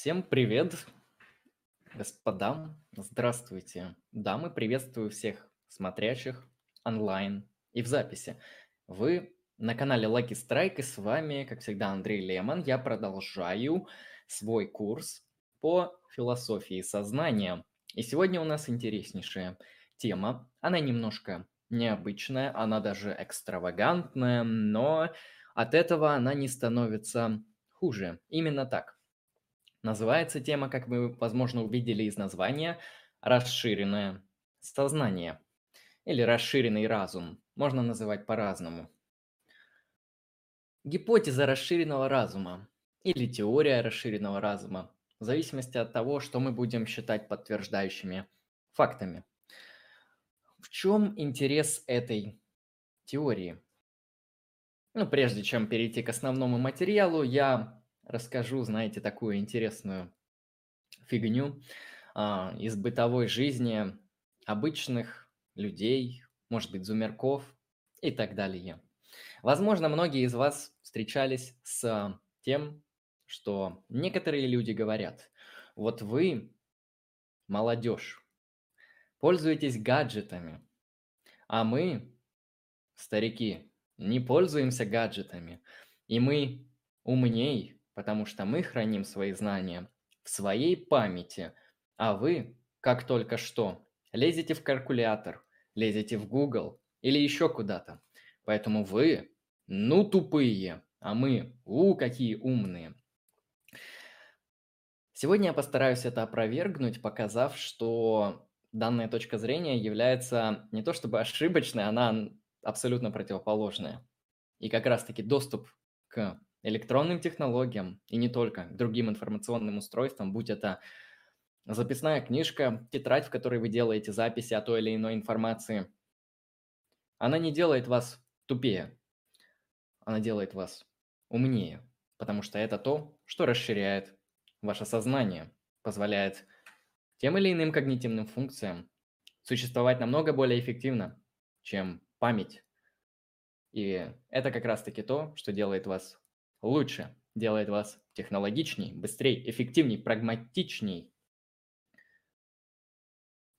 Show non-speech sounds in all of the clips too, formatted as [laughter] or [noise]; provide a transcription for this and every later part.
Всем привет, господа. Здравствуйте, дамы. Приветствую всех смотрящих онлайн и в записи. Вы на канале Lucky Strike и с вами, как всегда, Андрей Лемон. Я продолжаю свой курс по философии сознания. И сегодня у нас интереснейшая тема. Она немножко необычная, она даже экстравагантная, но от этого она не становится хуже. Именно так. Называется тема, как вы, возможно, увидели из названия, «Расширенное сознание» или «Расширенный разум». Можно называть по-разному. Гипотеза расширенного разума или теория расширенного разума в зависимости от того, что мы будем считать подтверждающими фактами. В чем интерес этой теории? Ну, прежде чем перейти к основному материалу, я расскажу, знаете, такую интересную фигню а, из бытовой жизни обычных людей, может быть, зумерков и так далее. Возможно, многие из вас встречались с тем, что некоторые люди говорят, вот вы, молодежь, пользуетесь гаджетами, а мы, старики, не пользуемся гаджетами, и мы умней, потому что мы храним свои знания в своей памяти, а вы, как только что, лезете в калькулятор, лезете в Google или еще куда-то. Поэтому вы, ну, тупые, а мы, у, какие умные. Сегодня я постараюсь это опровергнуть, показав, что данная точка зрения является не то чтобы ошибочной, она абсолютно противоположная. И как раз-таки доступ к электронным технологиям и не только, другим информационным устройствам, будь это записная книжка, тетрадь, в которой вы делаете записи о той или иной информации, она не делает вас тупее, она делает вас умнее, потому что это то, что расширяет ваше сознание, позволяет тем или иным когнитивным функциям существовать намного более эффективно, чем память. И это как раз-таки то, что делает вас лучше, делает вас технологичней, быстрее, эффективней, прагматичней.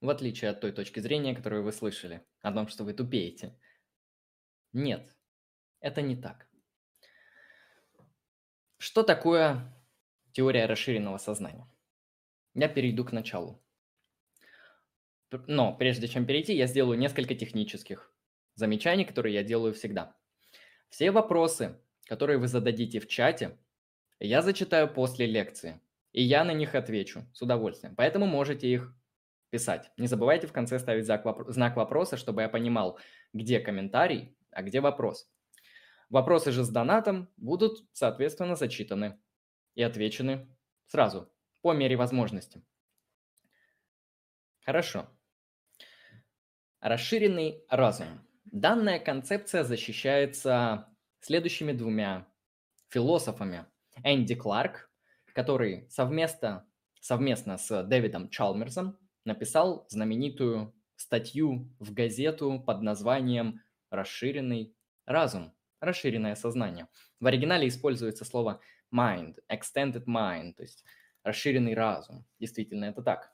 В отличие от той точки зрения, которую вы слышали, о том, что вы тупеете. Нет, это не так. Что такое теория расширенного сознания? Я перейду к началу. Но прежде чем перейти, я сделаю несколько технических замечаний, которые я делаю всегда. Все вопросы, которые вы зададите в чате, я зачитаю после лекции. И я на них отвечу с удовольствием. Поэтому можете их писать. Не забывайте в конце ставить знак вопроса, чтобы я понимал, где комментарий, а где вопрос. Вопросы же с донатом будут, соответственно, зачитаны и отвечены сразу, по мере возможности. Хорошо. Расширенный разум. Данная концепция защищается следующими двумя философами. Энди Кларк, который совместно, совместно с Дэвидом Чалмерсом написал знаменитую статью в газету под названием «Расширенный разум», «Расширенное сознание». В оригинале используется слово mind, extended mind, то есть расширенный разум. Действительно, это так.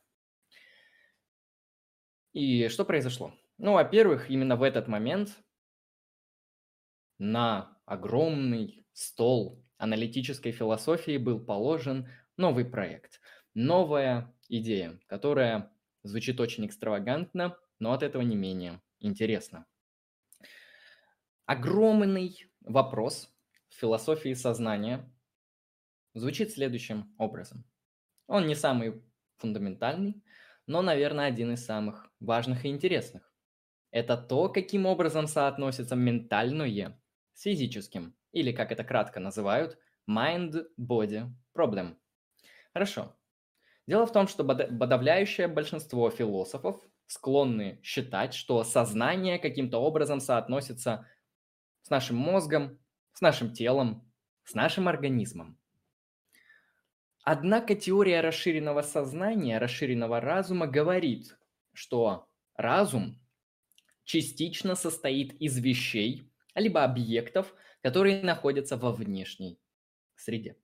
И что произошло? Ну, во-первых, именно в этот момент на огромный стол аналитической философии был положен новый проект, новая идея, которая звучит очень экстравагантно, но от этого не менее интересно. Огромный вопрос в философии сознания звучит следующим образом. Он не самый фундаментальный, но, наверное, один из самых важных и интересных. Это то, каким образом соотносится ментальное с физическим, или, как это кратко называют, mind-body problem. Хорошо. Дело в том, что подавляющее большинство философов склонны считать, что сознание каким-то образом соотносится с нашим мозгом, с нашим телом, с нашим организмом. Однако теория расширенного сознания, расширенного разума говорит, что разум частично состоит из вещей, либо объектов, которые находятся во внешней среде.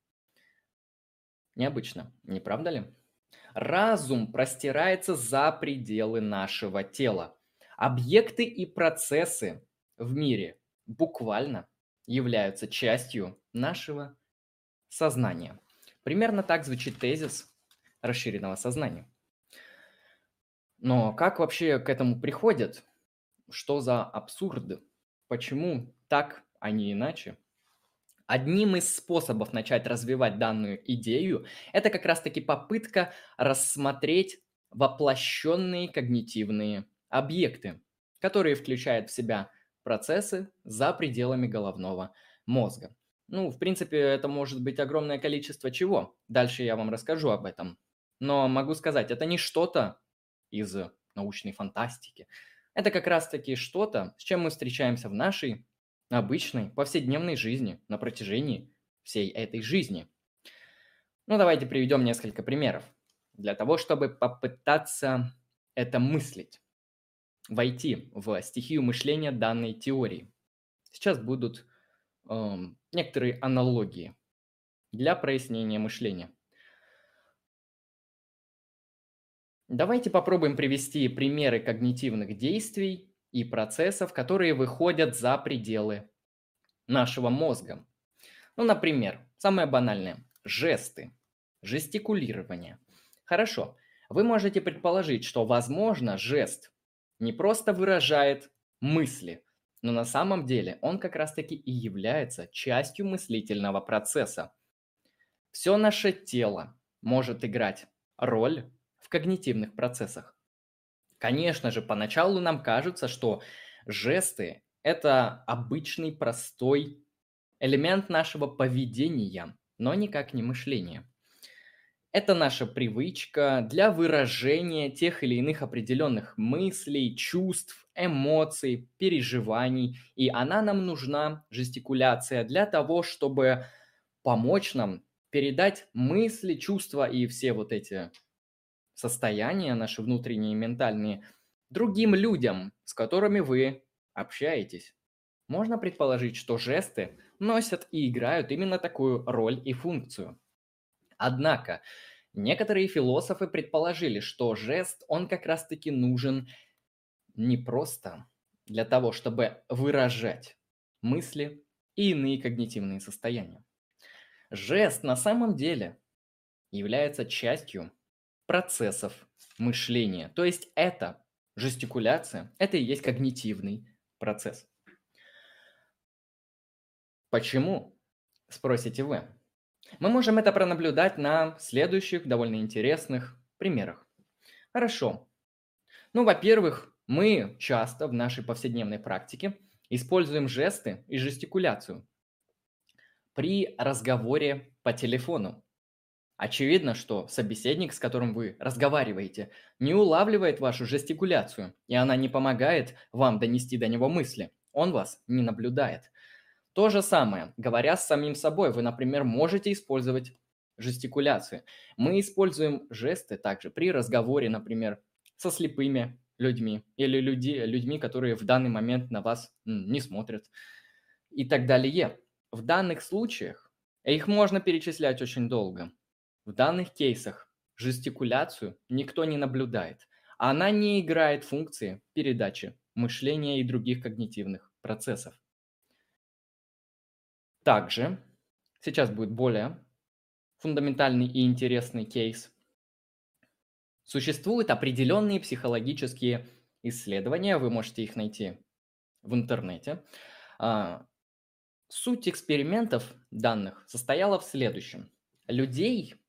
Необычно, не правда ли? Разум простирается за пределы нашего тела. Объекты и процессы в мире буквально являются частью нашего сознания. Примерно так звучит тезис расширенного сознания. Но как вообще к этому приходят? Что за абсурд? Почему так, а не иначе? Одним из способов начать развивать данную идею – это как раз-таки попытка рассмотреть воплощенные когнитивные объекты, которые включают в себя процессы за пределами головного мозга. Ну, в принципе, это может быть огромное количество чего. Дальше я вам расскажу об этом. Но могу сказать, это не что-то из научной фантастики. Это как раз-таки что-то, с чем мы встречаемся в нашей обычной повседневной жизни на протяжении всей этой жизни. Ну, давайте приведем несколько примеров для того, чтобы попытаться это мыслить, войти в стихию мышления данной теории. Сейчас будут э, некоторые аналогии для прояснения мышления. Давайте попробуем привести примеры когнитивных действий и процессов, которые выходят за пределы нашего мозга. Ну, например, самое банальное – жесты, жестикулирование. Хорошо, вы можете предположить, что, возможно, жест не просто выражает мысли, но на самом деле он как раз-таки и является частью мыслительного процесса. Все наше тело может играть роль когнитивных процессах. Конечно же, поначалу нам кажется, что жесты – это обычный простой элемент нашего поведения, но никак не мышления. Это наша привычка для выражения тех или иных определенных мыслей, чувств, эмоций, переживаний. И она нам нужна, жестикуляция, для того, чтобы помочь нам передать мысли, чувства и все вот эти состояния наши внутренние, ментальные, другим людям, с которыми вы общаетесь. Можно предположить, что жесты носят и играют именно такую роль и функцию. Однако, некоторые философы предположили, что жест, он как раз-таки нужен не просто для того, чтобы выражать мысли и иные когнитивные состояния. Жест на самом деле является частью процессов мышления. То есть это жестикуляция, это и есть когнитивный процесс. Почему, спросите вы? Мы можем это пронаблюдать на следующих довольно интересных примерах. Хорошо. Ну, во-первых, мы часто в нашей повседневной практике используем жесты и жестикуляцию при разговоре по телефону. Очевидно, что собеседник, с которым вы разговариваете, не улавливает вашу жестикуляцию, и она не помогает вам донести до него мысли. Он вас не наблюдает. То же самое, говоря с самим собой, вы, например, можете использовать жестикуляцию. Мы используем жесты также при разговоре, например, со слепыми людьми или люди, людьми, которые в данный момент на вас не смотрят и так далее. В данных случаях их можно перечислять очень долго. В данных кейсах жестикуляцию никто не наблюдает. Она не играет функции передачи мышления и других когнитивных процессов. Также сейчас будет более фундаментальный и интересный кейс. Существуют определенные психологические исследования, вы можете их найти в интернете. А, суть экспериментов данных состояла в следующем. Людей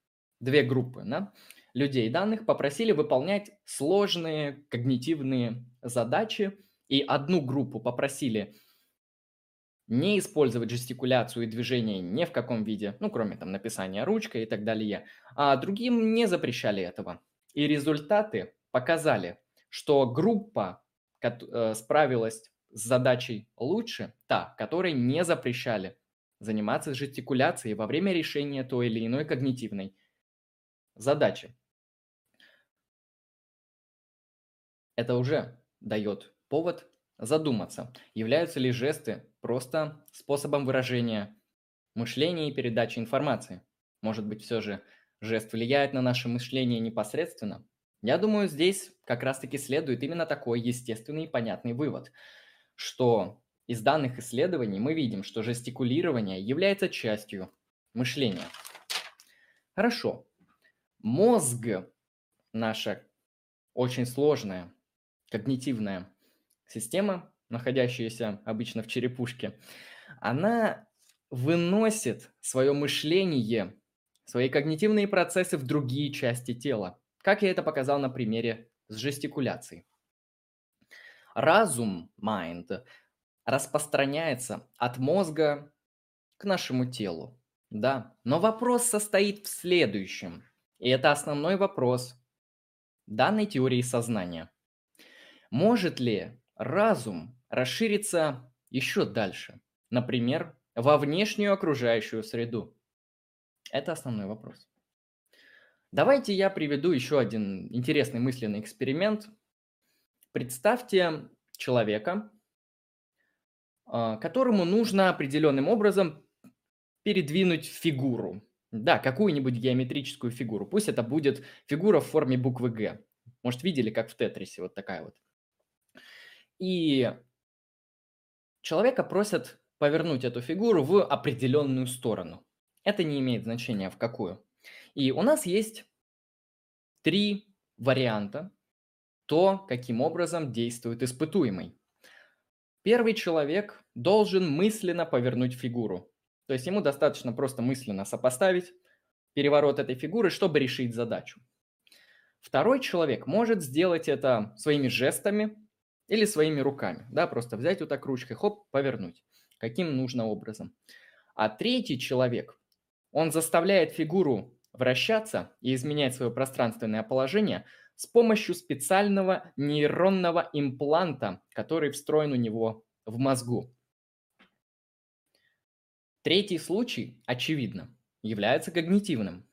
две группы да, людей данных попросили выполнять сложные когнитивные задачи, и одну группу попросили не использовать жестикуляцию и движение ни в каком виде, ну, кроме там написания ручкой и так далее, а другим не запрещали этого. И результаты показали, что группа э, справилась с задачей лучше, та, которой не запрещали заниматься жестикуляцией во время решения той или иной когнитивной задачи. Это уже дает повод задуматься, являются ли жесты просто способом выражения мышления и передачи информации. Может быть, все же жест влияет на наше мышление непосредственно? Я думаю, здесь как раз-таки следует именно такой естественный и понятный вывод, что из данных исследований мы видим, что жестикулирование является частью мышления. Хорошо. Мозг наша очень сложная когнитивная система, находящаяся обычно в черепушке, она выносит свое мышление, свои когнитивные процессы в другие части тела. Как я это показал на примере с жестикуляцией. Разум, mind, распространяется от мозга к нашему телу. Да, но вопрос состоит в следующем. И это основной вопрос данной теории сознания. Может ли разум расшириться еще дальше? Например, во внешнюю окружающую среду? Это основной вопрос. Давайте я приведу еще один интересный мысленный эксперимент. Представьте человека, а, которому нужно определенным образом передвинуть фигуру. Да, какую-нибудь геометрическую фигуру. Пусть это будет фигура в форме буквы «Г». Может, видели, как в Тетрисе, вот такая вот. И человека просят повернуть эту фигуру в определенную сторону. Это не имеет значения в какую. И у нас есть три варианта то, каким образом действует испытуемый. Первый человек должен мысленно повернуть фигуру. То есть ему достаточно просто мысленно сопоставить переворот этой фигуры, чтобы решить задачу. Второй человек может сделать это своими жестами или своими руками. Да, просто взять вот так ручкой, хоп, повернуть. Каким нужно образом. А третий человек, он заставляет фигуру вращаться и изменять свое пространственное положение с помощью специального нейронного импланта, который встроен у него в мозгу. Третий случай, очевидно, является когнитивным.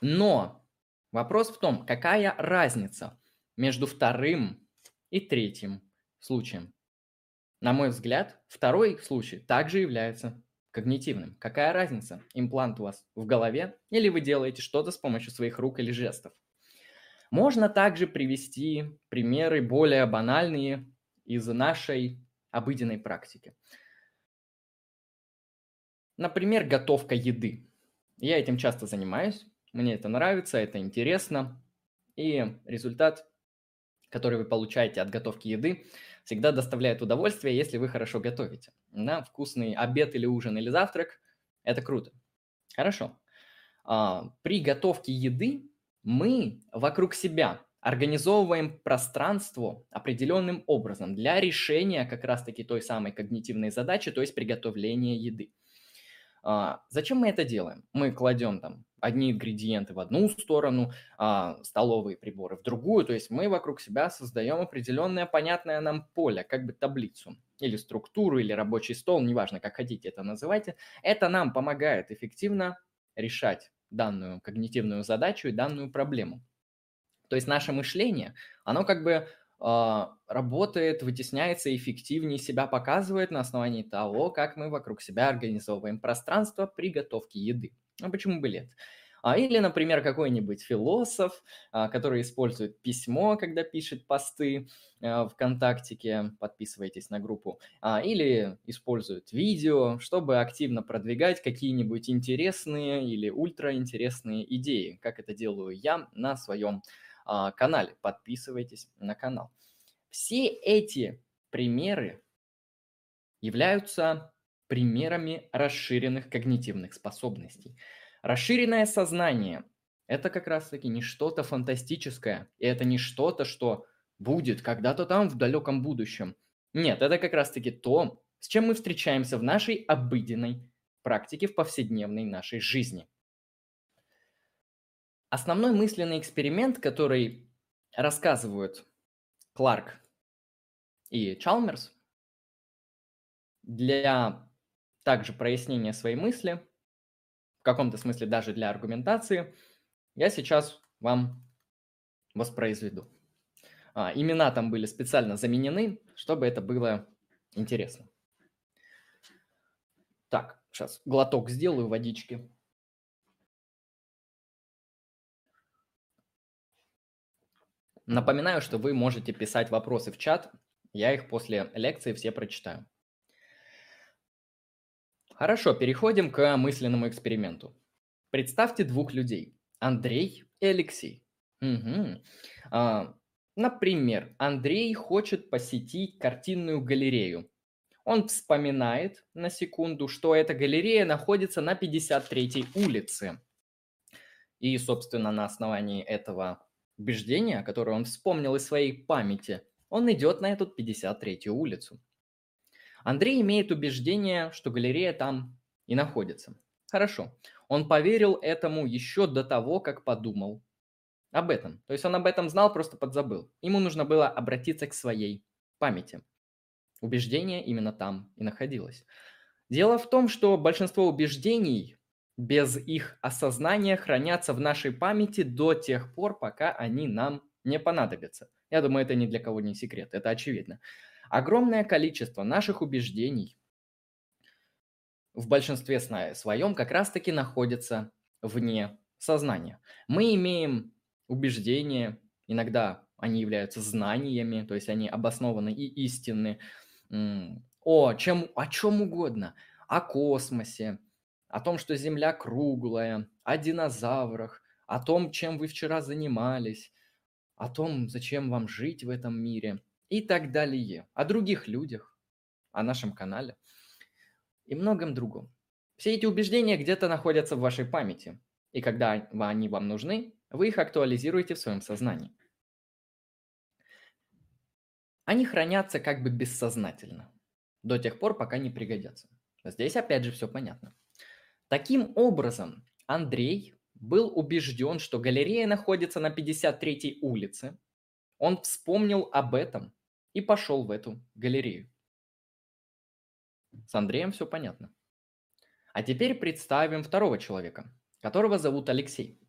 Но вопрос в том, какая разница между вторым и третьим случаем. На мой взгляд, второй случай также является когнитивным. Какая разница, имплант у вас в голове или вы делаете что-то с помощью своих рук или жестов? Можно также привести примеры более банальные из нашей обыденной практики. Например, готовка еды. Я этим часто занимаюсь, мне это нравится, это интересно. И результат, который вы получаете от готовки еды, всегда доставляет удовольствие, если вы хорошо готовите. На вкусный обед или ужин или завтрак – это круто. Хорошо. А, при готовке еды мы вокруг себя организовываем пространство определенным образом для решения как раз-таки той самой когнитивной задачи, то есть приготовления еды. А, зачем мы это делаем? Мы кладем там одни ингредиенты в одну сторону, а, столовые приборы в другую, то есть мы вокруг себя создаем определенное понятное нам поле, как бы таблицу или структуру, или рабочий стол, неважно, как хотите это называйте. Это нам помогает эффективно решать данную когнитивную задачу и данную проблему. То есть наше мышление, оно как бы работает, вытесняется, эффективнее себя показывает на основании того, как мы вокруг себя организовываем пространство при готовке еды. А почему бы нет? А, или, например, какой-нибудь философ, а, который использует письмо, когда пишет посты а, ВКонтактике, подписывайтесь на группу, или использует видео, чтобы активно продвигать какие-нибудь интересные или ультраинтересные идеи, как это делаю я на своем канале. Подписывайтесь на канал. Все эти примеры являются примерами расширенных когнитивных способностей. Расширенное сознание – это как раз-таки не что-то фантастическое, и это не что-то, что будет когда-то там в далеком будущем. Нет, это как раз-таки то, с чем мы встречаемся в нашей обыденной практике, в повседневной нашей жизни. Основной мысленный эксперимент, который рассказывают Кларк и Чалмерс для также прояснения своей мысли, в каком-то смысле даже для аргументации, я сейчас вам воспроизведу. А, имена там были специально заменены, чтобы это было интересно. Так, сейчас глоток сделаю водички. Напоминаю, что вы можете писать вопросы в чат, я их после лекции все прочитаю. Хорошо, переходим к мысленному эксперименту. Представьте двух людей, Андрей и Алексей. Угу. А, например, Андрей хочет посетить картинную галерею. Он вспоминает на секунду, что эта галерея находится на 53-й улице. И, собственно, на основании этого убеждения, которое он вспомнил из своей памяти, он идет на эту 53-ю улицу. Андрей имеет убеждение, что галерея там и находится. Хорошо. Он поверил этому еще до того, как подумал об этом. То есть он об этом знал, просто подзабыл. Ему нужно было обратиться к своей памяти. Убеждение именно там и находилось. Дело в том, что большинство убеждений без их осознания хранятся в нашей памяти до тех пор, пока они нам не понадобятся. Я думаю, это ни для кого не секрет, это очевидно. Огромное количество наших убеждений в большинстве своем как раз-таки находится вне сознания. Мы имеем убеждения, иногда они являются знаниями, то есть они обоснованы и истинны, о чем, о чем угодно, о космосе, о том, что Земля круглая, о динозаврах, о том, чем вы вчера занимались, о том, зачем вам жить в этом мире и так далее, о других людях, о нашем канале и многом другом. Все эти убеждения где-то находятся в вашей памяти, и когда они вам нужны, вы их актуализируете в своем сознании. Они хранятся как бы бессознательно, до тех пор, пока не пригодятся. Здесь опять же все понятно. Таким образом, Андрей был убежден, что галерея находится на 53-й улице. Он вспомнил об этом и пошел в эту галерею. С Андреем все понятно. А теперь представим второго человека, которого зовут Алексей.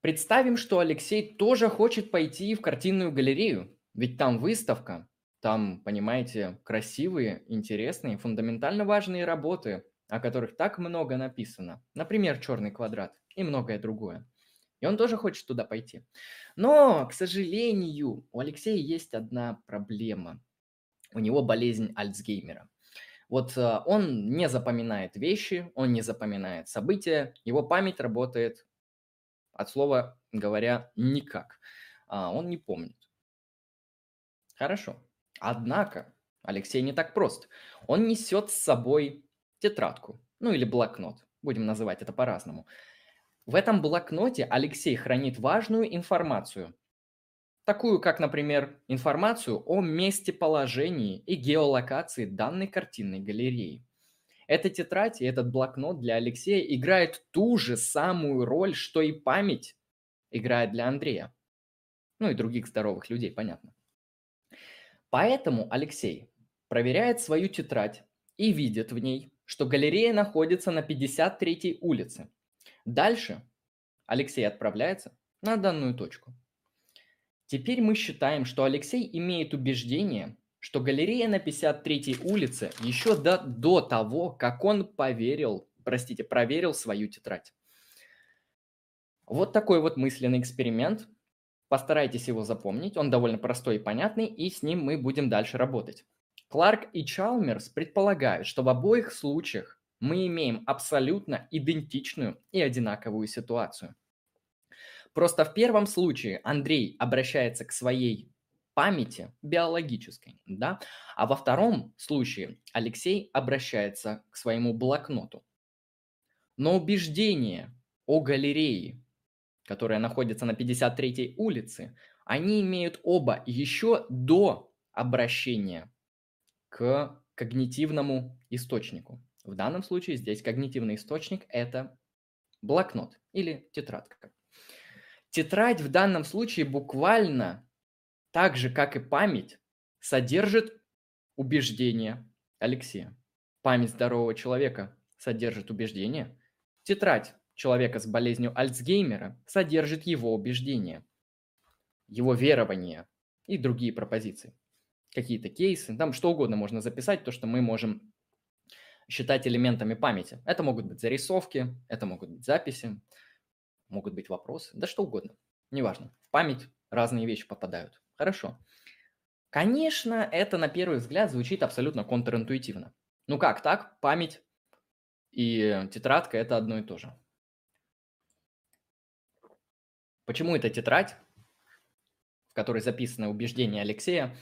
Представим, что Алексей тоже хочет пойти в картинную галерею, ведь там выставка, там, понимаете, красивые, интересные, фундаментально важные работы, о которых так много написано. Например, «Черный квадрат» и многое другое. И он тоже хочет туда пойти. Но, к сожалению, у Алексея есть одна проблема. У него болезнь Альцгеймера. Вот э, он не запоминает вещи, он не запоминает события, его память работает от слова говоря никак. А, он не помнит. Хорошо. Однако Алексей не так прост. Он несет с собой тетрадку, ну или блокнот, будем называть это по-разному. В этом блокноте Алексей хранит важную информацию, такую как, например, информацию о месте положении и геолокации данной картинной галереи. Эта тетрадь и этот блокнот для Алексея играет ту же самую роль, что и память играет для Андрея. Ну и других здоровых людей, понятно. Поэтому Алексей проверяет свою тетрадь и видит в ней что галерея находится на 53-й улице. Дальше Алексей отправляется на данную точку. Теперь мы считаем, что Алексей имеет убеждение, что галерея на 53-й улице еще до, до того, как он поверил, простите, проверил свою тетрадь. Вот такой вот мысленный эксперимент. Постарайтесь его запомнить. Он довольно простой и понятный, и с ним мы будем дальше работать. Кларк и Чалмерс предполагают, что в обоих случаях мы имеем абсолютно идентичную и одинаковую ситуацию. Просто в первом случае Андрей обращается к своей памяти биологической, да, а во втором случае Алексей обращается к своему блокноту. Но убеждения о галерее, которая находится на 53-й улице, они имеют оба еще до обращения к когнитивному источнику. В данном случае здесь когнитивный источник – это блокнот или тетрадка. Тетрадь в данном случае буквально так же, как и память, содержит убеждения Алексея. Память здорового человека содержит убеждения. Тетрадь человека с болезнью Альцгеймера содержит его убеждения, его верования и другие пропозиции какие-то кейсы, там что угодно можно записать, то, что мы можем считать элементами памяти. Это могут быть зарисовки, это могут быть записи, могут быть вопросы, да что угодно, неважно. В память разные вещи попадают. Хорошо. Конечно, это на первый взгляд звучит абсолютно контринтуитивно. Ну как так? Память и тетрадка – это одно и то же. Почему эта тетрадь, в которой записаны убеждения Алексея,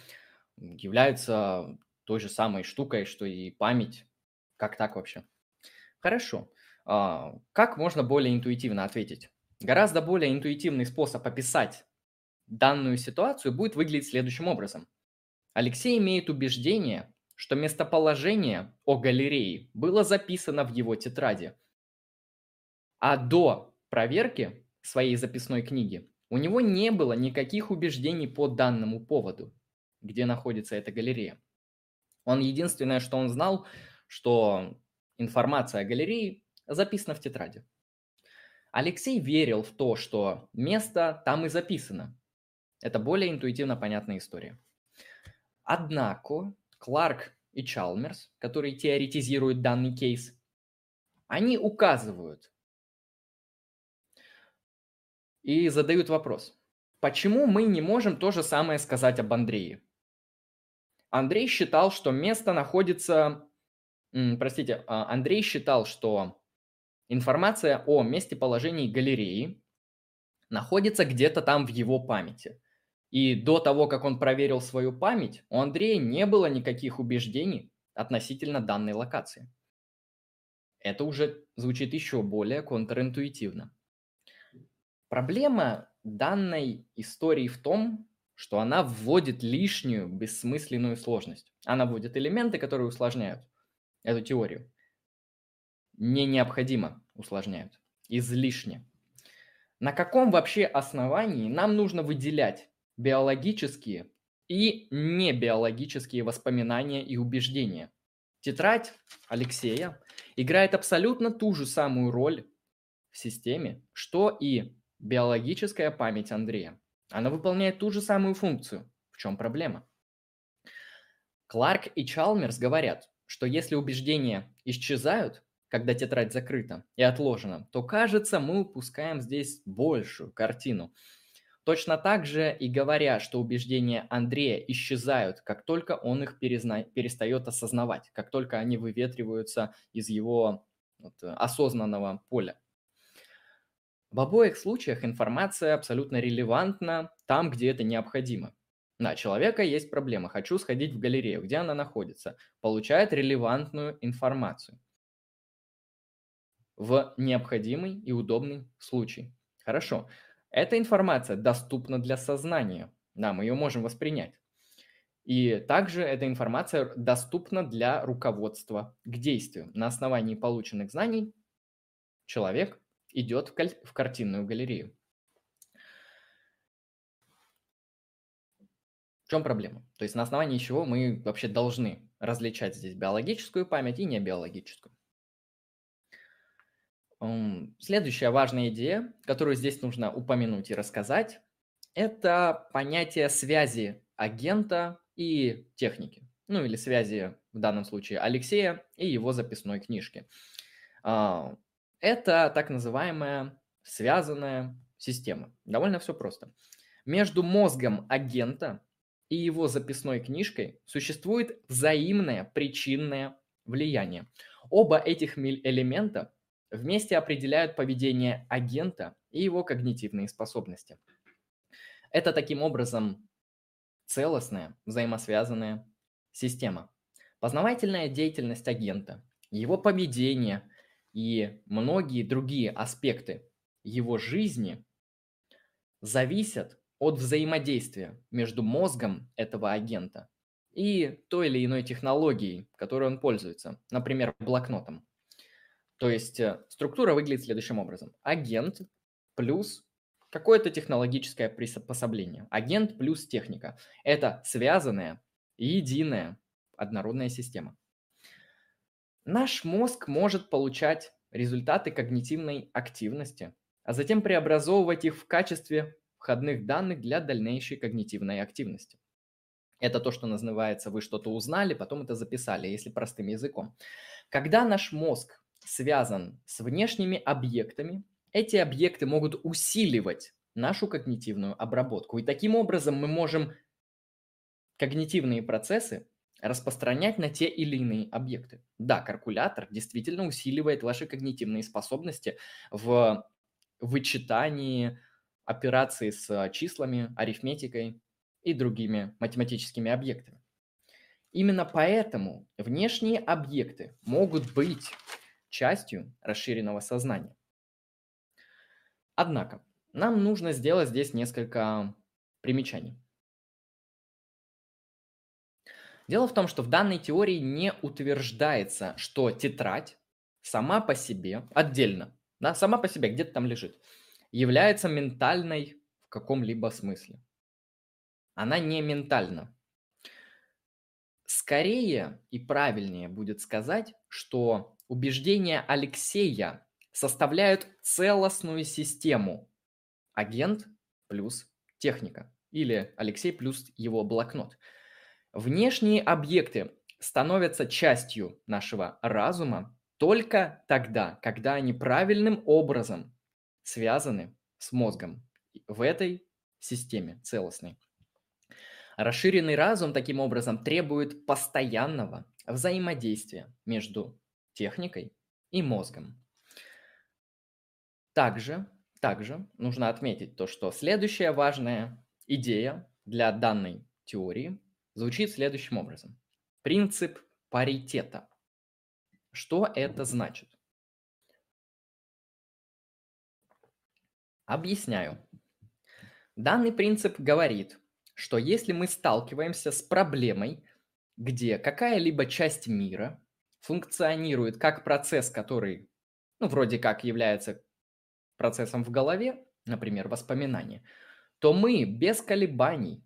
является той же самой штукой, что и память? Как так вообще? Хорошо. А, как можно более интуитивно ответить? Гораздо более интуитивный способ описать данную ситуацию будет выглядеть следующим образом. Алексей имеет убеждение, что местоположение о галерее было записано в его тетради, а до проверки своей записной книги, у него не было никаких убеждений по данному поводу, где находится эта галерея. Он единственное, что он знал, что информация о галерее записана в тетради. Алексей верил в то, что место там и записано. Это более интуитивно понятная история. Однако Кларк и Чалмерс, которые теоретизируют данный кейс, они указывают, и задают вопрос. Почему мы не можем то же самое сказать об Андрее? Андрей считал, что место находится... Простите, а, Андрей считал, что информация о местоположении галереи находится где-то там в его памяти. И до того, как он проверил свою память, у Андрея не было никаких убеждений относительно данной локации. Это уже звучит еще более контринтуитивно. Проблема данной истории в том, что она вводит лишнюю бессмысленную сложность. Она вводит элементы, которые усложняют эту теорию. Не необходимо усложняют, излишне. На каком вообще основании нам нужно выделять биологические и небиологические воспоминания и убеждения? Тетрадь Алексея играет абсолютно ту же самую роль в системе, что и Биологическая память Андрея. Она выполняет ту же самую функцию. В чем проблема? Кларк и Чалмерс говорят, что если убеждения исчезают, когда тетрадь закрыта и отложена, то кажется, мы упускаем здесь большую картину. Точно так же и говоря, что убеждения Андрея исчезают, как только он их перезна... перестает осознавать, как только они выветриваются из его вот, осознанного поля. В обоих случаях информация абсолютно релевантна там, где это необходимо. На человека есть проблема. Хочу сходить в галерею. Где она находится? Получает релевантную информацию в необходимый и удобный случай. Хорошо. Эта информация доступна для сознания. Да, мы ее можем воспринять. И также эта информация доступна для руководства к действию. На основании полученных знаний человек идет в, каль- в картинную галерею. В чем проблема? То есть на основании чего мы вообще должны различать здесь биологическую память и небиологическую. Следующая важная идея, которую здесь нужно упомянуть и рассказать, это понятие связи агента и техники. Ну или связи в данном случае Алексея и его записной книжки. Это так называемая связанная система. Довольно все просто. Между мозгом агента и его записной книжкой существует взаимное причинное влияние. Оба этих элемента вместе определяют поведение агента и его когнитивные способности. Это таким образом целостная, взаимосвязанная система. Познавательная деятельность агента, его поведение – и многие другие аспекты его жизни зависят от взаимодействия между мозгом этого агента и той или иной технологией, которой он пользуется, например, блокнотом. То есть э, структура выглядит следующим образом. Агент плюс какое-то технологическое приспособление. Агент плюс техника. Это связанная, единая, однородная система. Наш мозг может получать результаты когнитивной активности, а затем преобразовывать их в качестве входных данных для дальнейшей когнитивной активности. Это то, что называется «вы что-то узнали, потом это записали», если простым языком. Когда наш мозг связан с внешними объектами, эти объекты могут усиливать нашу когнитивную обработку. И таким образом мы можем когнитивные процессы распространять на те или иные объекты. Да, калькулятор действительно усиливает ваши когнитивные способности в вычитании операций с числами, арифметикой и другими математическими объектами. Именно поэтому внешние объекты могут быть частью расширенного сознания. Однако, нам нужно сделать здесь несколько примечаний. Дело в том, что в данной теории не утверждается, что тетрадь сама по себе, отдельно, да, сама по себе, где-то там лежит, является ментальной в каком-либо смысле. Она не ментальна. Скорее и правильнее будет сказать, что убеждения Алексея составляют целостную систему. Агент плюс техника. Или Алексей плюс его блокнот. Внешние объекты становятся частью нашего разума только тогда, когда они правильным образом связаны с мозгом в этой системе целостной. Расширенный разум таким образом требует постоянного взаимодействия между техникой и мозгом. Также, также нужно отметить то, что следующая важная идея для данной теории звучит следующим образом. Принцип паритета. Что это значит? Объясняю. Данный принцип говорит, что если мы сталкиваемся с проблемой, где какая-либо часть мира функционирует как процесс, который, ну, вроде как является процессом в голове, например, воспоминания, то мы без колебаний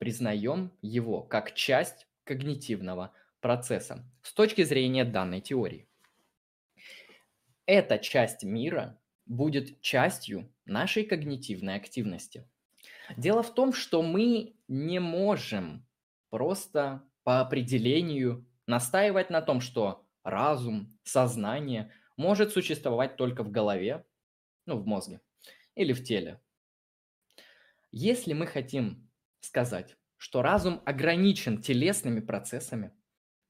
признаем его как часть когнитивного процесса с точки зрения данной теории. Эта часть мира будет частью нашей когнитивной активности. Дело в том, что мы не можем просто по определению настаивать на том, что разум, сознание может существовать только в голове, ну, в мозге или в теле. Если мы хотим сказать, что разум ограничен телесными процессами,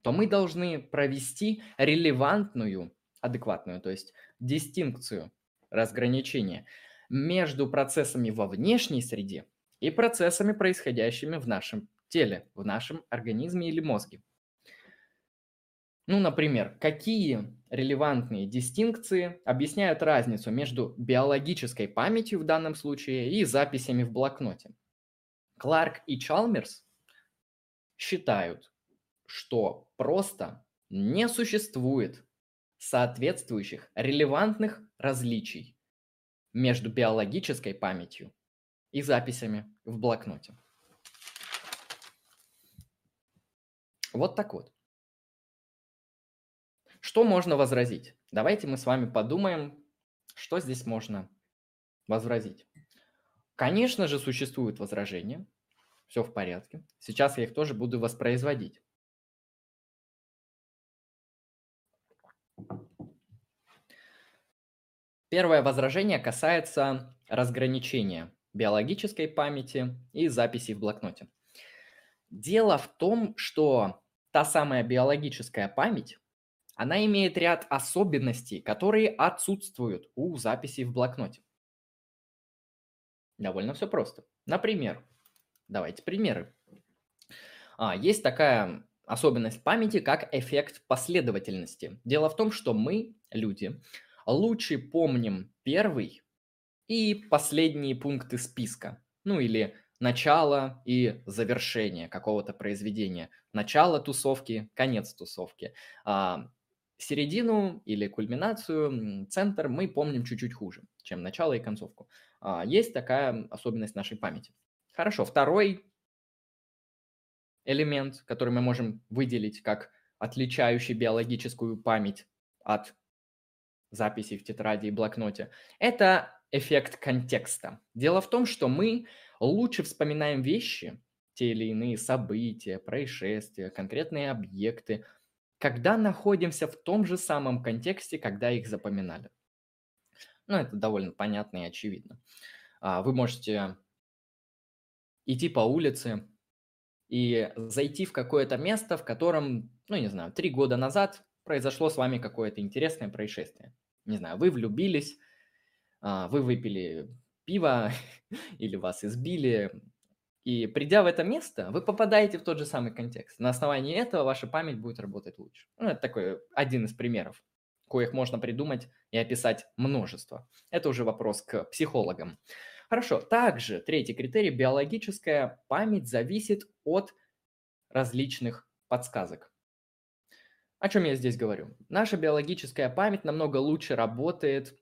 то мы должны провести релевантную, адекватную, то есть дистинкцию, разграничение между процессами во внешней среде и процессами, происходящими в нашем теле, в нашем организме или мозге. Ну, например, какие релевантные дистинкции объясняют разницу между биологической памятью в данном случае и записями в блокноте? Кларк и Чалмерс считают, что просто не существует соответствующих релевантных различий между биологической памятью и записями в блокноте. Вот так вот. Что можно возразить? Давайте мы с вами подумаем, что здесь можно возразить. Конечно же, существуют возражения. Все в порядке. Сейчас я их тоже буду воспроизводить. Первое возражение касается разграничения биологической памяти и записей в блокноте. Дело в том, что та самая биологическая память, она имеет ряд особенностей, которые отсутствуют у записей в блокноте. Довольно все просто. Например, давайте примеры. А, есть такая особенность памяти, как эффект последовательности. Дело в том, что мы, люди, лучше помним первый и последние пункты списка. Ну или начало и завершение какого-то произведения. Начало тусовки, конец тусовки. А, середину или кульминацию, центр мы помним чуть-чуть хуже, чем начало и концовку. А, есть такая особенность нашей памяти. Хорошо, второй элемент, который мы можем выделить как отличающий биологическую память от записей в тетради и блокноте, это эффект контекста. Дело в том, что мы лучше вспоминаем вещи, те или иные события, происшествия, конкретные объекты, когда находимся в том же самом контексте, когда их запоминали. Ну, это довольно понятно и очевидно. А, вы можете идти по улице и зайти в какое-то место, в котором, ну, не знаю, три года назад произошло с вами какое-то интересное происшествие. Не знаю, вы влюбились, а, вы выпили пиво [laughs] или вас избили, и придя в это место, вы попадаете в тот же самый контекст. На основании этого ваша память будет работать лучше. Ну, это такой один из примеров, коих можно придумать и описать множество. Это уже вопрос к психологам. Хорошо. Также третий критерий – биологическая память зависит от различных подсказок. О чем я здесь говорю? Наша биологическая память намного лучше работает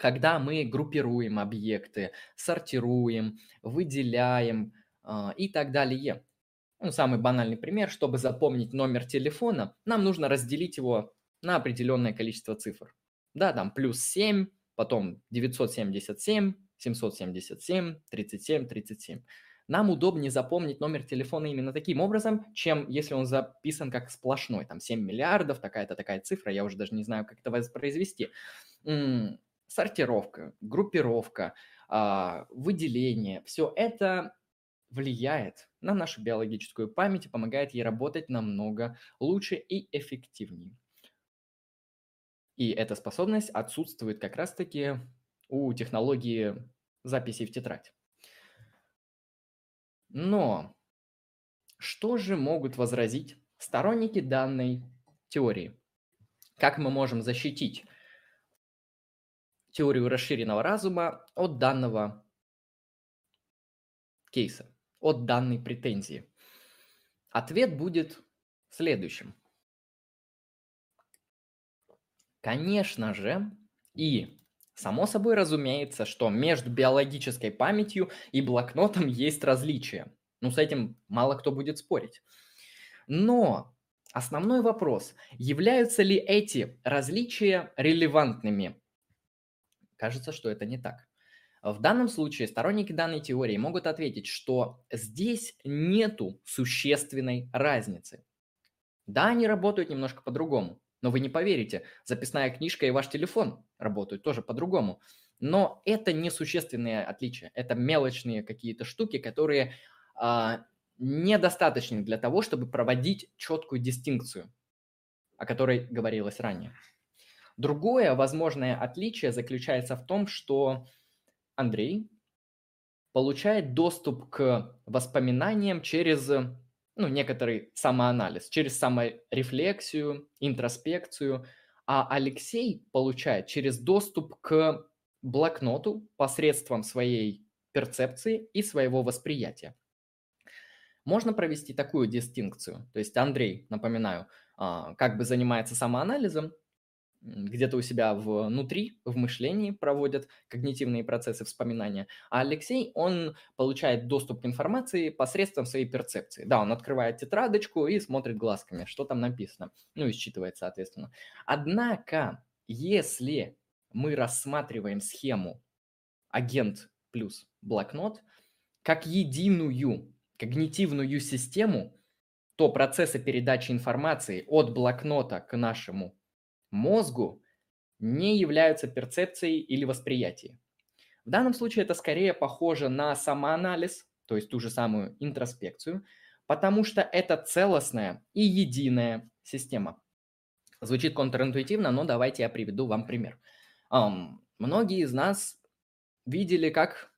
когда мы группируем объекты, сортируем, выделяем э, и так далее. Ну, самый банальный пример, чтобы запомнить номер телефона, нам нужно разделить его на определенное количество цифр. Да, там плюс 7, потом 977, 777, 37, 37. Нам удобнее запомнить номер телефона именно таким образом, чем если он записан как сплошной, там 7 миллиардов, такая-то такая цифра, я уже даже не знаю, как это воспроизвести сортировка, группировка, а, выделение, все это влияет на нашу биологическую память и помогает ей работать намного лучше и эффективнее. И эта способность отсутствует как раз-таки у технологии записи в тетрадь. Но что же могут возразить сторонники данной теории? Как мы можем защитить теорию расширенного разума от данного кейса, от данной претензии? Ответ будет следующим. Конечно же, и само собой разумеется, что между биологической памятью и блокнотом есть различия. Ну, с этим мало кто будет спорить. Но основной вопрос, являются ли эти различия релевантными Кажется, что это не так. В данном случае сторонники данной теории могут ответить, что здесь нету существенной разницы. Да, они работают немножко по-другому, но вы не поверите, записная книжка и ваш телефон работают тоже по-другому. Но это не существенные отличия, это мелочные какие-то штуки, которые а, недостаточны для того, чтобы проводить четкую дистинкцию, о которой говорилось ранее. Другое возможное отличие заключается в том, что Андрей получает доступ к воспоминаниям через ну, некоторый самоанализ, через саморефлексию, интроспекцию, а Алексей получает через доступ к блокноту посредством своей перцепции и своего восприятия. Можно провести такую дистинкцию. То есть Андрей, напоминаю, а, как бы занимается самоанализом, где-то у себя внутри, в мышлении проводят когнитивные процессы вспоминания, а Алексей, он получает доступ к информации посредством своей перцепции. Да, он открывает тетрадочку и смотрит глазками, что там написано, ну и считывает, соответственно. Однако, если мы рассматриваем схему агент плюс блокнот как единую когнитивную систему, то процессы передачи информации от блокнота к нашему мозгу не являются перцепцией или восприятием. В данном случае это скорее похоже на самоанализ, то есть ту же самую интроспекцию, потому что это целостная и единая система. Звучит контринтуитивно, но давайте я приведу вам пример. Um, многие из нас видели, как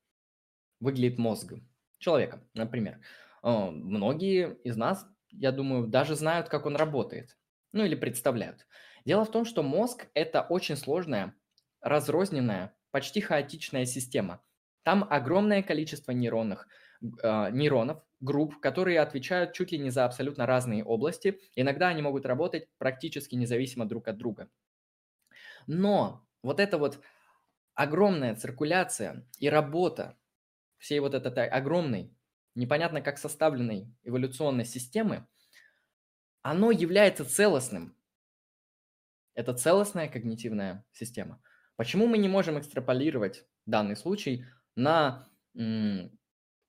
выглядит мозг человека, например. Uh, многие из нас, я думаю, даже знают, как он работает. Ну или представляют. Дело в том, что мозг – это очень сложная, разрозненная, почти хаотичная система. Там огромное количество нейронных, э, нейронов, групп, которые отвечают чуть ли не за абсолютно разные области. Иногда они могут работать практически независимо друг от друга. Но вот эта вот огромная циркуляция и работа всей вот этой огромной, непонятно как составленной эволюционной системы, оно является целостным. Это целостная когнитивная система. Почему мы не можем экстраполировать данный случай на м,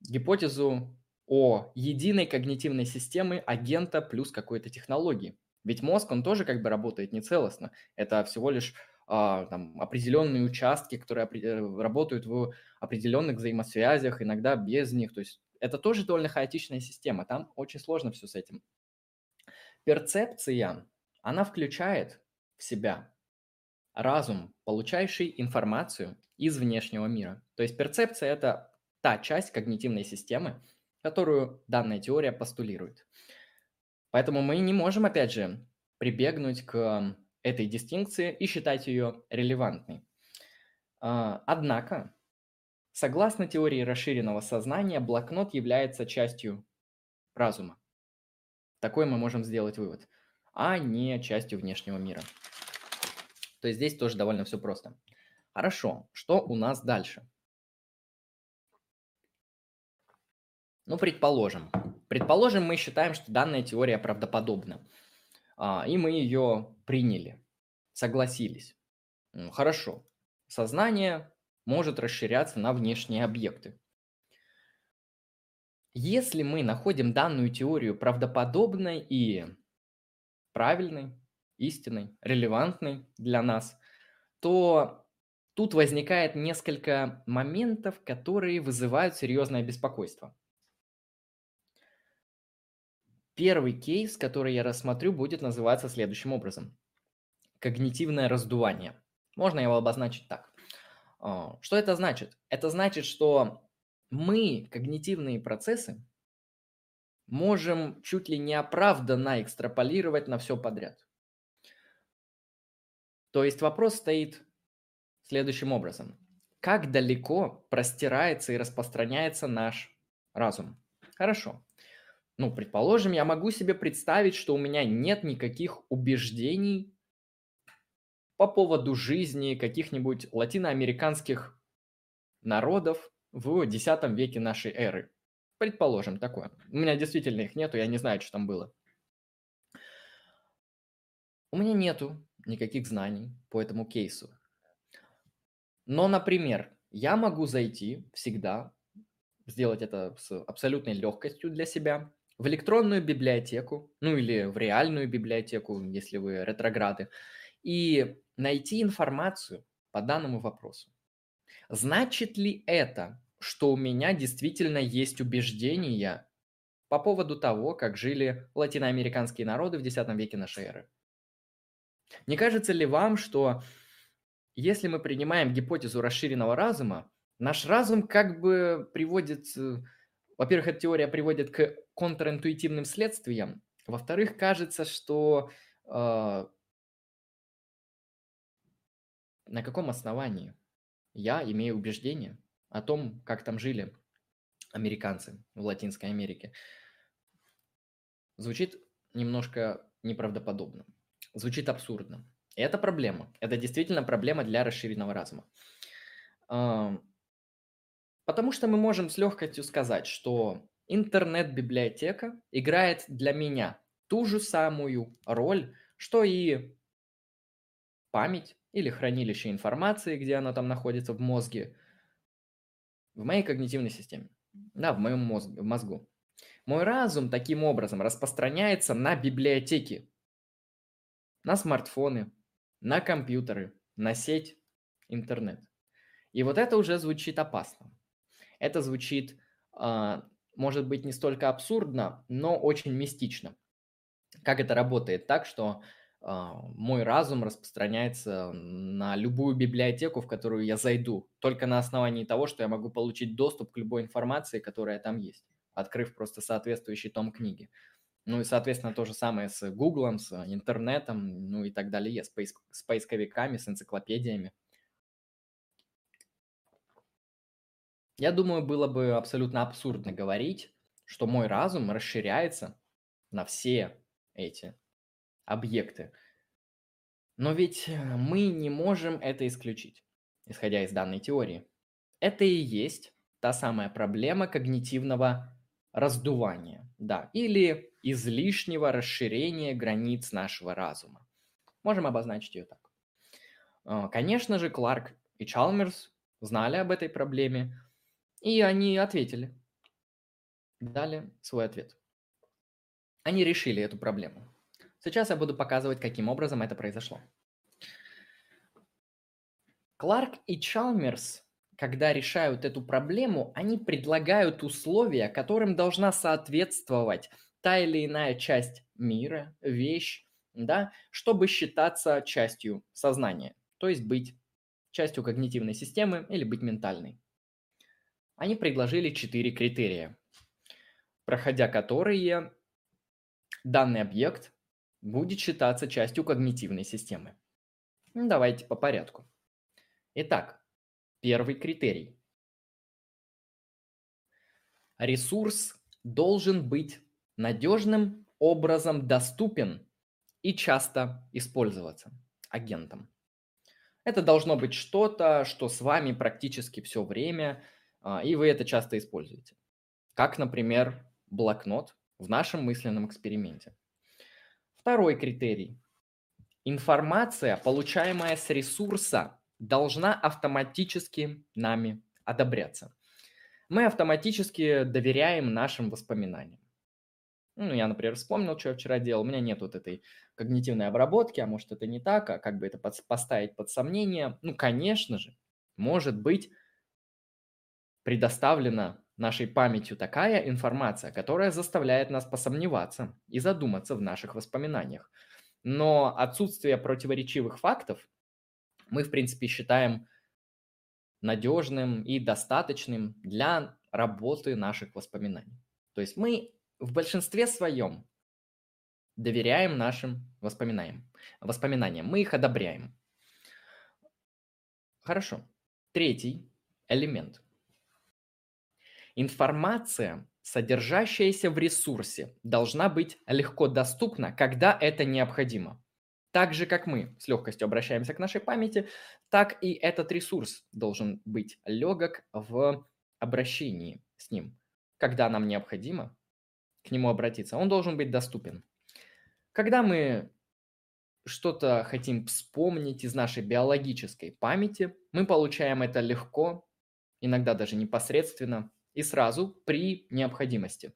гипотезу о единой когнитивной системе агента плюс какой-то технологии? Ведь мозг, он тоже как бы работает нецелостно. Это всего лишь а, там, определенные участки, которые э, работают в определенных взаимосвязях, иногда без них. То есть это тоже довольно хаотичная система. Там очень сложно все с этим. Перцепция, она включает себя разум, получающий информацию из внешнего мира. То есть перцепция – это та часть когнитивной системы, которую данная теория постулирует. Поэтому мы не можем, опять же, прибегнуть к этой дистинкции и считать ее релевантной. А, однако, согласно теории расширенного сознания, блокнот является частью разума. Такой мы можем сделать вывод, а не частью внешнего мира. То есть здесь тоже довольно все просто. Хорошо, что у нас дальше? Ну, предположим. Предположим, мы считаем, что данная теория правдоподобна. А, и мы ее приняли, согласились. Хорошо. Сознание может расширяться на внешние объекты. Если мы находим данную теорию правдоподобной и правильной, истинной, релевантной для нас, то тут возникает несколько моментов, которые вызывают серьезное беспокойство. Первый кейс, который я рассмотрю, будет называться следующим образом. Когнитивное раздувание. Можно его обозначить так. А, что это значит? Это значит, что мы когнитивные процессы можем чуть ли не оправданно экстраполировать на все подряд. То есть вопрос стоит следующим образом. Как далеко простирается и распространяется наш разум? Хорошо. Ну, предположим, я могу себе представить, что у меня нет никаких убеждений по поводу жизни каких-нибудь латиноамериканских народов в X веке нашей эры. Предположим, такое. У меня действительно их нету, я не знаю, что там было. У меня нету никаких знаний по этому кейсу. Но, например, я могу зайти всегда, сделать это с абсолютной легкостью для себя, в электронную библиотеку, ну или в реальную библиотеку, если вы ретрограды, и найти информацию по данному вопросу. Значит ли это, что у меня действительно есть убеждения по поводу того, как жили латиноамериканские народы в X веке нашей эры? Не кажется ли вам, что если мы принимаем гипотезу расширенного разума, наш разум как бы приводит, э, во-первых, эта теория приводит к контринтуитивным следствиям, во-вторых, кажется, что э, на каком основании я имею убеждение о том, как там жили американцы в Латинской Америке. Звучит немножко неправдоподобно звучит абсурдно. Это проблема. Это действительно проблема для расширенного разума. Потому что мы можем с легкостью сказать, что интернет-библиотека играет для меня ту же самую роль, что и память или хранилище информации, где она там находится в мозге, в моей когнитивной системе, да, в моем мозге, в мозгу. Мой разум таким образом распространяется на библиотеки, на смартфоны, на компьютеры, на сеть, интернет. И вот это уже звучит опасно. Это звучит, а, может быть, не столько абсурдно, но очень мистично. Как это работает так, что а, мой разум распространяется на любую библиотеку, в которую я зайду, только на основании того, что я могу получить доступ к любой информации, которая там есть, открыв просто соответствующий том книги. Ну и, соответственно, то же самое с Гуглом, с интернетом, ну и так далее, с, поиск, с поисковиками, с энциклопедиями. Я думаю, было бы абсолютно абсурдно говорить, что мой разум расширяется на все эти объекты. Но ведь мы не можем это исключить, исходя из данной теории. Это и есть та самая проблема когнитивного раздувания, да, или излишнего расширения границ нашего разума. Можем обозначить ее так. А, конечно же, Кларк и Чалмерс знали об этой проблеме, и они ответили, дали свой ответ. Они решили эту проблему. Сейчас я буду показывать, каким образом это произошло. Кларк и Чалмерс, когда решают эту проблему, они предлагают условия, которым должна соответствовать та или иная часть мира, вещь, да, чтобы считаться частью сознания, то есть быть частью когнитивной системы или быть ментальной. Они предложили четыре критерия, проходя которые данный объект будет считаться частью когнитивной системы. Давайте по порядку. Итак, первый критерий. Ресурс должен быть надежным образом доступен и часто использоваться агентом. Это должно быть что-то, что с вами практически все время, а, и вы это часто используете. Как, например, блокнот в нашем мысленном эксперименте. Второй критерий. Информация, получаемая с ресурса, должна автоматически нами одобряться. Мы автоматически доверяем нашим воспоминаниям. Ну, я, например, вспомнил, что я вчера делал. У меня нет вот этой когнитивной обработки, а может это не так, а как бы это под, поставить под сомнение. Ну, конечно же, может быть предоставлена нашей памятью такая информация, которая заставляет нас посомневаться и задуматься в наших воспоминаниях. Но отсутствие противоречивых фактов мы, в принципе, считаем надежным и достаточным для работы наших воспоминаний. То есть мы в большинстве своем доверяем нашим воспоминаниям. Воспоминаниям. Мы их одобряем. Хорошо. Третий элемент. Информация, содержащаяся в ресурсе, должна быть легко доступна, когда это необходимо. Так же, как мы с легкостью обращаемся к нашей памяти, так и этот ресурс должен быть легок в обращении с ним. Когда нам необходимо к нему обратиться, он должен быть доступен. Когда мы что-то хотим вспомнить из нашей биологической памяти, мы получаем это легко, иногда даже непосредственно, и сразу при необходимости.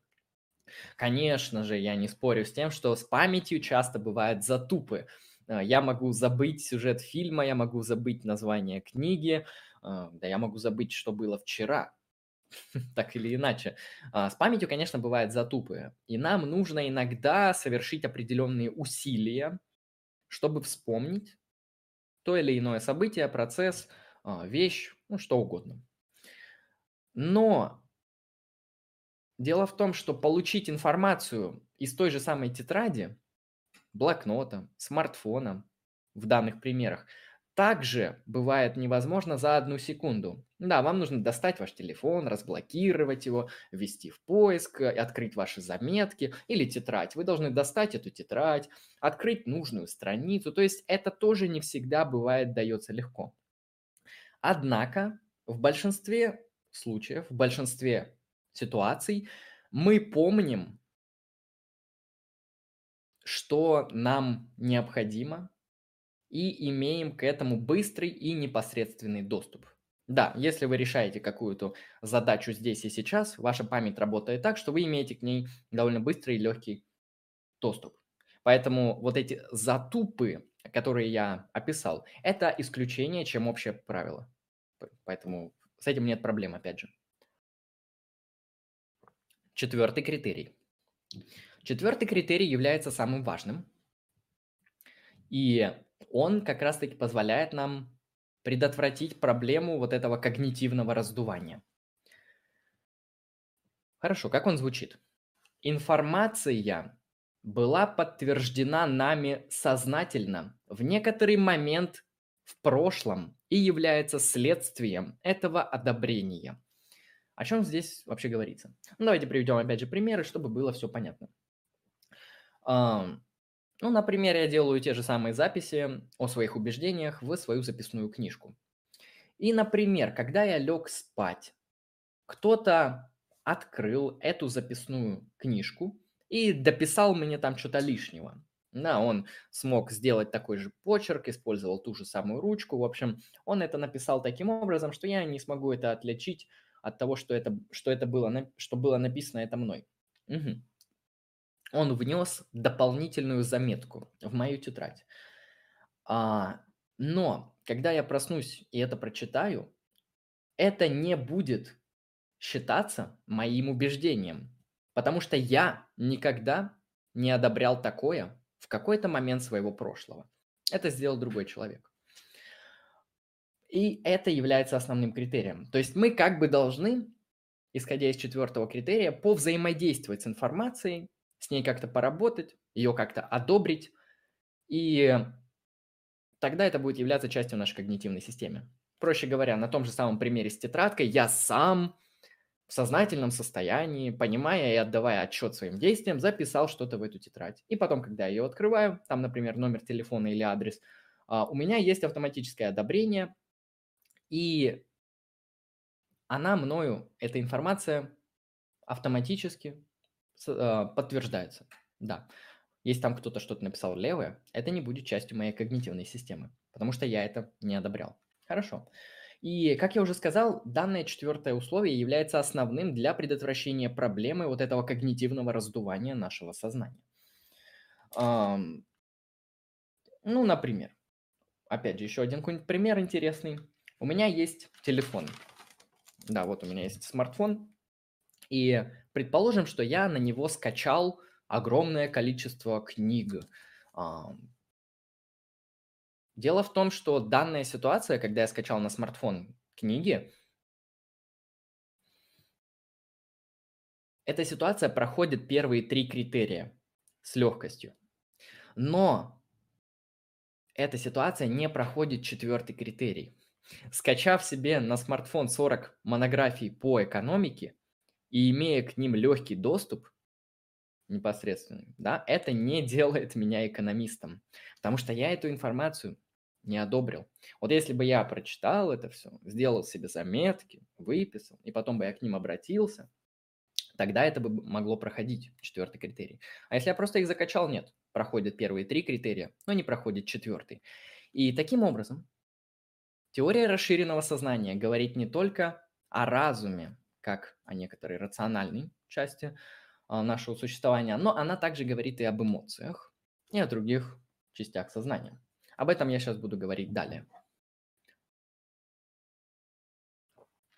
Конечно же, я не спорю с тем, что с памятью часто бывают затупы. А, я могу забыть сюжет фильма, я могу забыть название книги, а, да я могу забыть, что было вчера, [laughs] так или иначе. А, с памятью, конечно, бывают затупы, и нам нужно иногда совершить определенные усилия, чтобы вспомнить то или иное событие, процесс, вещь, ну что угодно. Но Дело в том, что получить информацию из той же самой тетради, блокнота, смартфона в данных примерах, также бывает невозможно за одну секунду. Да, вам нужно достать ваш телефон, разблокировать его, ввести в поиск, э, открыть ваши заметки или тетрадь. Вы должны достать эту тетрадь, открыть нужную страницу. То есть это тоже не всегда бывает дается легко. Однако в большинстве случаев, в большинстве ситуаций, мы помним, что нам необходимо, и имеем к этому быстрый и непосредственный доступ. Да, если вы решаете какую-то задачу здесь и сейчас, ваша память работает так, что вы имеете к ней довольно быстрый и легкий доступ. Поэтому вот эти затупы, которые я описал, это исключение, чем общее правило. Поэтому с этим нет проблем, опять же. Четвертый критерий. Четвертый критерий является самым важным. И он как раз-таки позволяет нам предотвратить проблему вот этого когнитивного раздувания. Хорошо, как он звучит? Информация была подтверждена нами сознательно в некоторый момент в прошлом и является следствием этого одобрения. О чем здесь вообще говорится? Ну, давайте приведем опять же примеры, чтобы было все понятно. Ну, например, я делаю те же самые записи о своих убеждениях в свою записную книжку. И, например, когда я лег спать, кто-то открыл эту записную книжку и дописал мне там что-то лишнего. Да, он смог сделать такой же почерк, использовал ту же самую ручку. В общем, он это написал таким образом, что я не смогу это отличить от того, что это, что это было, что было написано это мной. Угу. Он внес дополнительную заметку в мою тетрадь. А, но когда я проснусь и это прочитаю, это не будет считаться моим убеждением, потому что я никогда не одобрял такое в какой-то момент своего прошлого. Это сделал другой человек. И это является основным критерием. То есть мы как бы должны, исходя из четвертого критерия, повзаимодействовать с информацией, с ней как-то поработать, ее как-то одобрить, и тогда это будет являться частью нашей когнитивной системы. Проще говоря, на том же самом примере с тетрадкой я сам в сознательном состоянии, понимая и отдавая отчет своим действиям, записал что-то в эту тетрадь. И потом, когда я ее открываю, там, например, номер телефона или адрес, а, у меня есть автоматическое одобрение, и она мною, эта информация автоматически подтверждается. Да. Если там кто-то что-то написал левое, это не будет частью моей когнитивной системы, потому что я это не одобрял. Хорошо. И, как я уже сказал, данное четвертое условие является основным для предотвращения проблемы вот этого когнитивного раздувания нашего сознания. Ну, например, опять же, еще один какой-нибудь пример интересный. У меня есть телефон. Да, вот у меня есть смартфон. И предположим, что я на него скачал огромное количество книг, Дело в том, что данная ситуация, когда я скачал на смартфон книги, эта ситуация проходит первые три критерия с легкостью. Но эта ситуация не проходит четвертый критерий. Скачав себе на смартфон 40 монографий по экономике и имея к ним легкий доступ, непосредственный, да, это не [laughs] делает меня экономистом, потому что я эту информацию не одобрил. Вот если бы я прочитал это все, сделал себе заметки, выписал, и потом бы я к ним обратился, тогда это бы могло проходить, четвертый критерий. А если я просто их закачал, нет, проходят первые три критерия, но не проходит четвертый. И таким образом, теория расширенного сознания говорит не только о разуме, как о некоторой рациональной части а, нашего существования, но она также говорит и об эмоциях, и о других частях сознания. Об этом я сейчас буду говорить далее.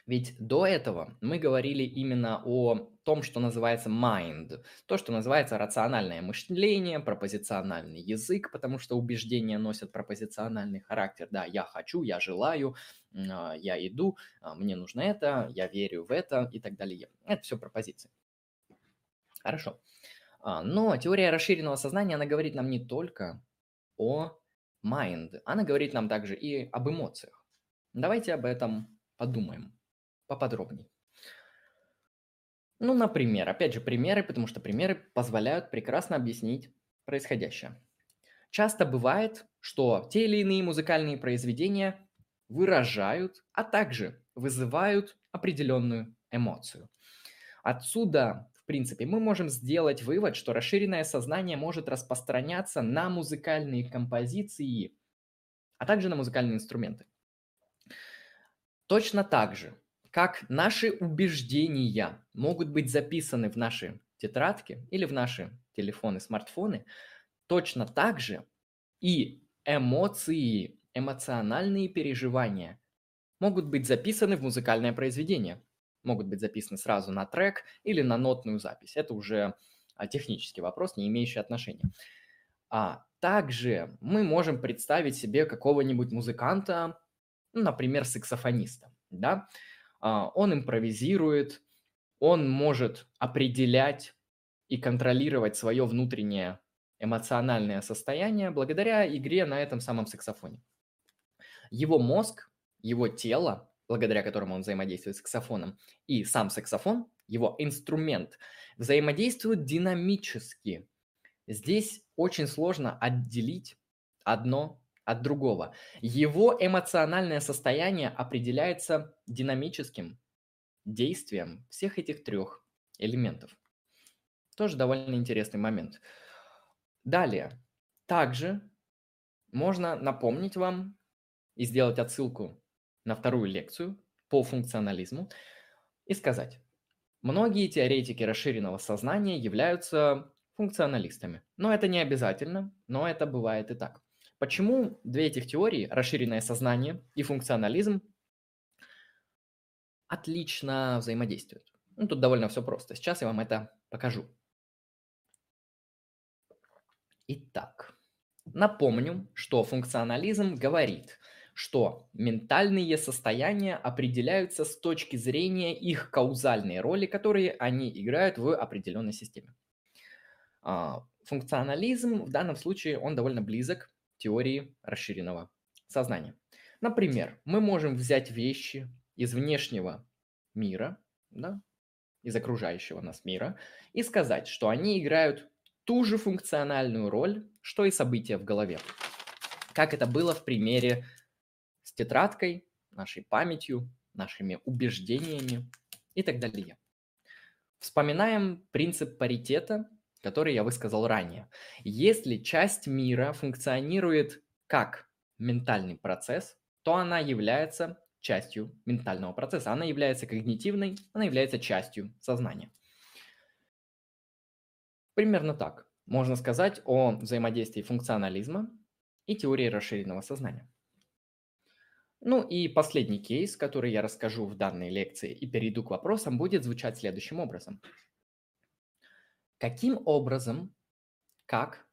Ведь до этого мы говорили именно о том, что называется mind, то, что называется рациональное мышление, пропозициональный язык, потому что убеждения носят пропозициональный характер. Да, я хочу, я желаю, а, я иду, а, мне нужно это, я верю в это и так далее. Это все пропозиции. Хорошо. А, но теория расширенного сознания, она говорит нам не только о mind, она говорит нам также и об эмоциях. Давайте об этом подумаем поподробнее. Ну, например, опять же, примеры, потому что примеры позволяют прекрасно объяснить происходящее. Часто бывает, что те или иные музыкальные произведения выражают, а также вызывают определенную эмоцию. Отсюда принципе, мы можем сделать вывод, что расширенное сознание может распространяться на музыкальные композиции, а также на музыкальные инструменты. Точно так же, как наши убеждения могут быть записаны в наши тетрадки или в наши телефоны, смартфоны, точно так же и эмоции, эмоциональные переживания могут быть записаны в музыкальное произведение могут быть записаны сразу на трек или на нотную запись. Это уже а, технический вопрос, не имеющий отношения. А также мы можем представить себе какого-нибудь музыканта, ну, например, саксофониста. Да? А, он импровизирует, он может определять и контролировать свое внутреннее эмоциональное состояние благодаря игре на этом самом саксофоне. Его мозг, его тело благодаря которому он взаимодействует с саксофоном, и сам саксофон, его инструмент, взаимодействуют динамически. Здесь очень сложно отделить одно от другого. Его эмоциональное состояние определяется динамическим действием всех этих трех элементов. Тоже довольно интересный момент. Далее. Также можно напомнить вам и сделать отсылку на вторую лекцию по функционализму и сказать, многие теоретики расширенного сознания являются функционалистами. Но это не обязательно, но это бывает и так. Почему две этих теории, расширенное сознание и функционализм, отлично взаимодействуют? Ну, тут довольно все просто. Сейчас я вам это покажу. Итак, напомню, что функционализм говорит, что ментальные состояния определяются с точки зрения их каузальной роли, которые они играют в определенной системе. А, функционализм в данном случае, он довольно близок теории расширенного сознания. Например, мы можем взять вещи из внешнего мира, да, из окружающего нас мира, и сказать, что они играют ту же функциональную роль, что и события в голове. Как это было в примере с тетрадкой, нашей памятью, нашими убеждениями и так далее. Вспоминаем принцип паритета, который я высказал ранее. Если часть мира функционирует как ментальный процесс, то она является частью ментального процесса. Она является когнитивной, она является частью сознания. Примерно так можно сказать о взаимодействии функционализма и теории расширенного сознания. Ну и последний кейс, который я расскажу в данной лекции и перейду к вопросам, будет звучать следующим образом. Каким образом, как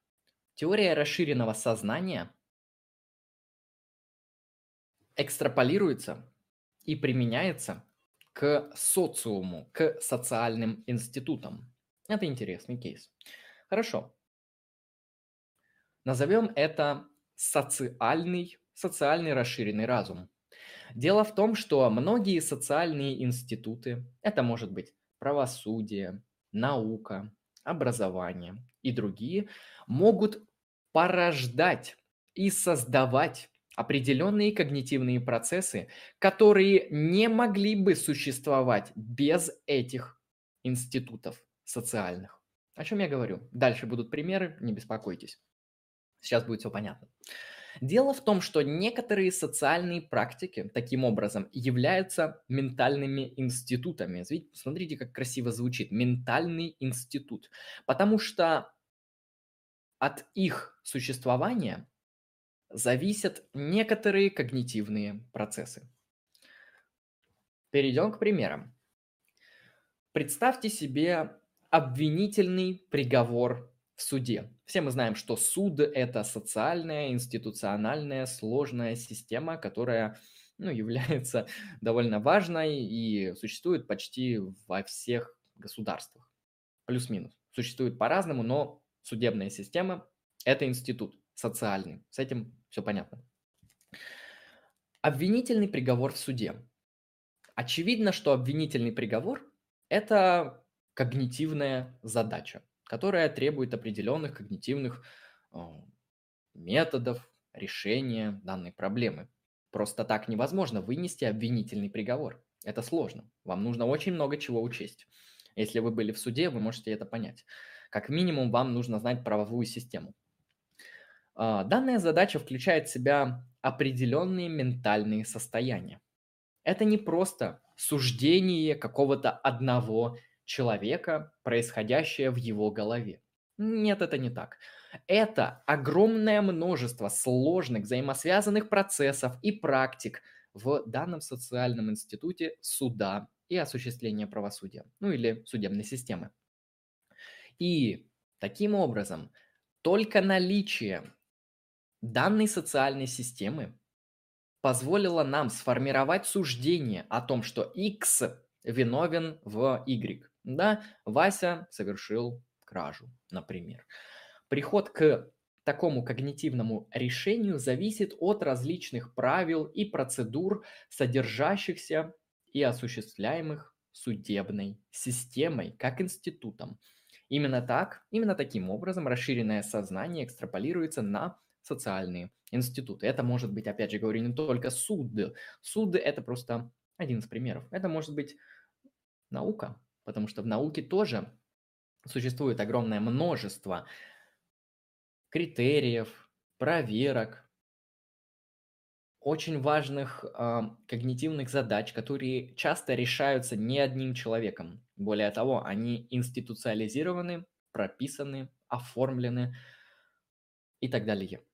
теория расширенного сознания экстраполируется и применяется к социуму, к социальным институтам? Это интересный кейс. Хорошо. Назовем это социальный, социальный расширенный разум. Дело в том, что многие социальные институты, это может быть правосудие, наука, образование и другие, могут порождать и создавать определенные когнитивные процессы, которые не могли бы существовать без этих институтов социальных. О чем я говорю? Дальше будут примеры, не беспокойтесь. Сейчас будет все понятно. Дело в том, что некоторые социальные практики таким образом являются ментальными институтами. Смотрите, как красиво звучит. Ментальный институт. Потому что от их существования зависят некоторые когнитивные процессы. Перейдем к примерам. Представьте себе обвинительный приговор в суде. Все мы знаем, что суд– это социальная, институциональная, сложная система, которая ну, [laughs] является довольно важной и существует почти во всех государствах. Плюс-минус. Существует по-разному, но судебная система – это институт социальный. С этим все понятно. Обвинительный приговор в суде. Очевидно, что обвинительный приговор – это когнитивная задача, которая требует определенных когнитивных а, методов решения данной проблемы. Просто так невозможно вынести обвинительный приговор. Это сложно. Вам нужно очень много чего учесть. Если вы были в суде, вы можете это понять. Как минимум, вам нужно знать правовую систему. А, данная задача включает в себя определенные ментальные состояния. Это не просто суждение какого-то одного человека, происходящее в его голове. Нет, это не так. Это огромное множество сложных взаимосвязанных процессов и практик в данном социальном институте суда и осуществления правосудия, ну или судебной системы. И таким образом только наличие данной социальной системы позволило нам сформировать суждение о том, что X виновен в Y. Да, Вася совершил кражу, например. Приход к такому когнитивному решению зависит от различных правил и процедур, содержащихся и осуществляемых судебной системой, как институтом. Именно так, именно таким образом расширенное сознание экстраполируется на социальные институты. Это может быть, опять же говорю, не только суд. Суд – это просто один из примеров. Это может быть наука, потому что в науке тоже существует огромное множество критериев, проверок, очень важных э, когнитивных задач, которые часто решаются не одним человеком. Более того, они институциализированы, прописаны, оформлены и так далее.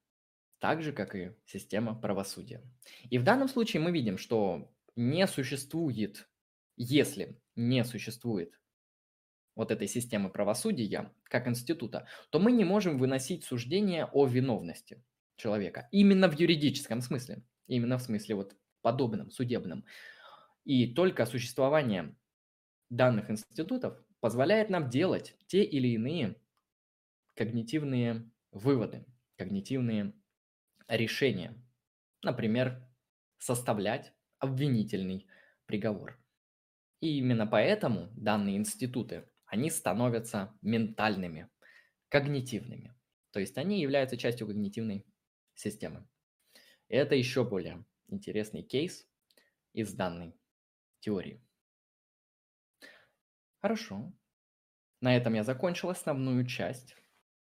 так же, как и система правосудия. И в данном случае мы видим, что не существует, если не существует вот этой системы правосудия как института, то мы не можем выносить суждение о виновности человека. Именно в юридическом смысле. Именно в смысле вот подобном, судебном. И только существование данных институтов позволяет нам делать те или иные когнитивные выводы, когнитивные решения. Например, составлять обвинительный приговор. И именно поэтому данные институты, они становятся ментальными, когнитивными. То есть они являются частью когнитивной системы. И это еще более интересный кейс из данной теории. Хорошо. На этом я закончил основную часть